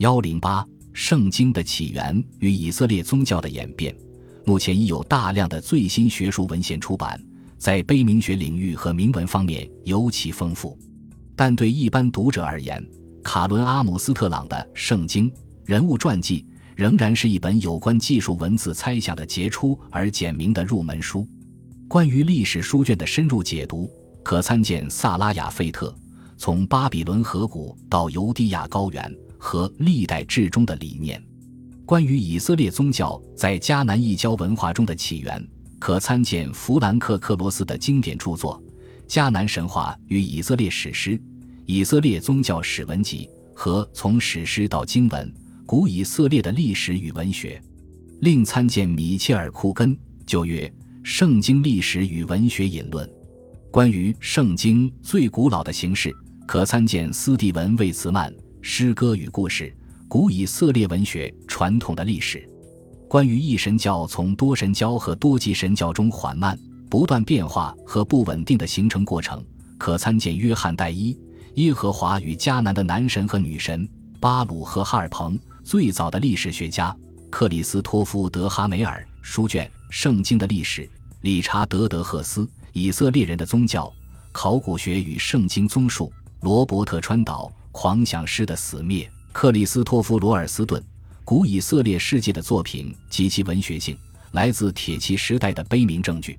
幺零八，圣经的起源与以色列宗教的演变。目前已有大量的最新学术文献出版，在碑铭学领域和铭文方面尤其丰富。但对一般读者而言，卡伦·阿姆斯特朗的《圣经》人物传记仍然是一本有关技术文字猜想的杰出而简明的入门书。关于历史书卷的深入解读，可参见萨拉雅费特《从巴比伦河谷到犹地亚高原和历代至终的理念》。关于以色列宗教在迦南异教文化中的起源，可参见弗兰克·克罗斯的经典著作《迦南神话与以色列史诗》《以色列宗教史文集》和《从史诗到经文：古以色列的历史与文学》。另参见米切尔·库根旧约《圣经历史与文学引论》。关于圣经最古老的形式，可参见斯蒂文·魏茨曼《诗歌与故事》。古以色列文学传统的历史，关于一神教从多神教和多级神教中缓慢、不断变化和不稳定的形成过程，可参见约翰戴伊《耶和华与迦南的男神和女神》，巴鲁和哈尔彭最早的历史学家，克里斯托夫·德哈梅尔书卷《圣经的历史》，理查德·德赫斯《以色列人的宗教、考古学与圣经综述》，罗伯特·川岛《狂想诗的死灭》。克里斯托夫·罗尔斯顿《古以色列世界的作品及其文学性》来自铁器时代的碑铭证据。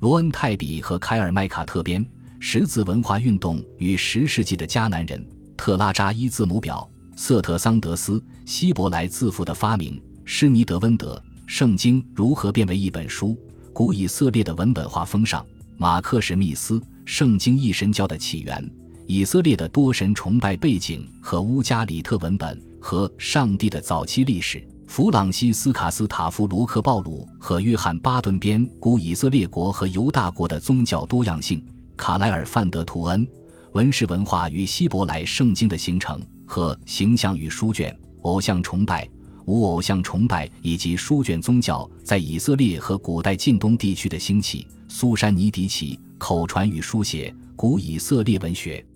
罗恩·泰比和凯尔·麦卡特编《十字文化运动与十世纪的迦南人》特拉扎伊字母表瑟特桑德斯希伯来字符的发明施尼德温德《圣经如何变为一本书》古以色列的文本化风尚马克史密斯《圣经一神教的起源》。以色列的多神崇拜背景和乌加里特文本和上帝的早期历史。弗朗西斯卡斯塔夫卢克鲍鲁和约翰巴顿编《古以色列国和犹大国的宗教多样性》。卡莱尔范德图恩《文士文化与希伯来圣经的形成和形象与书卷》。偶像崇拜、无偶像崇拜以及书卷宗教在以色列和古代近东地区的兴起。苏珊尼迪奇《口传与书写》。古以色列文学。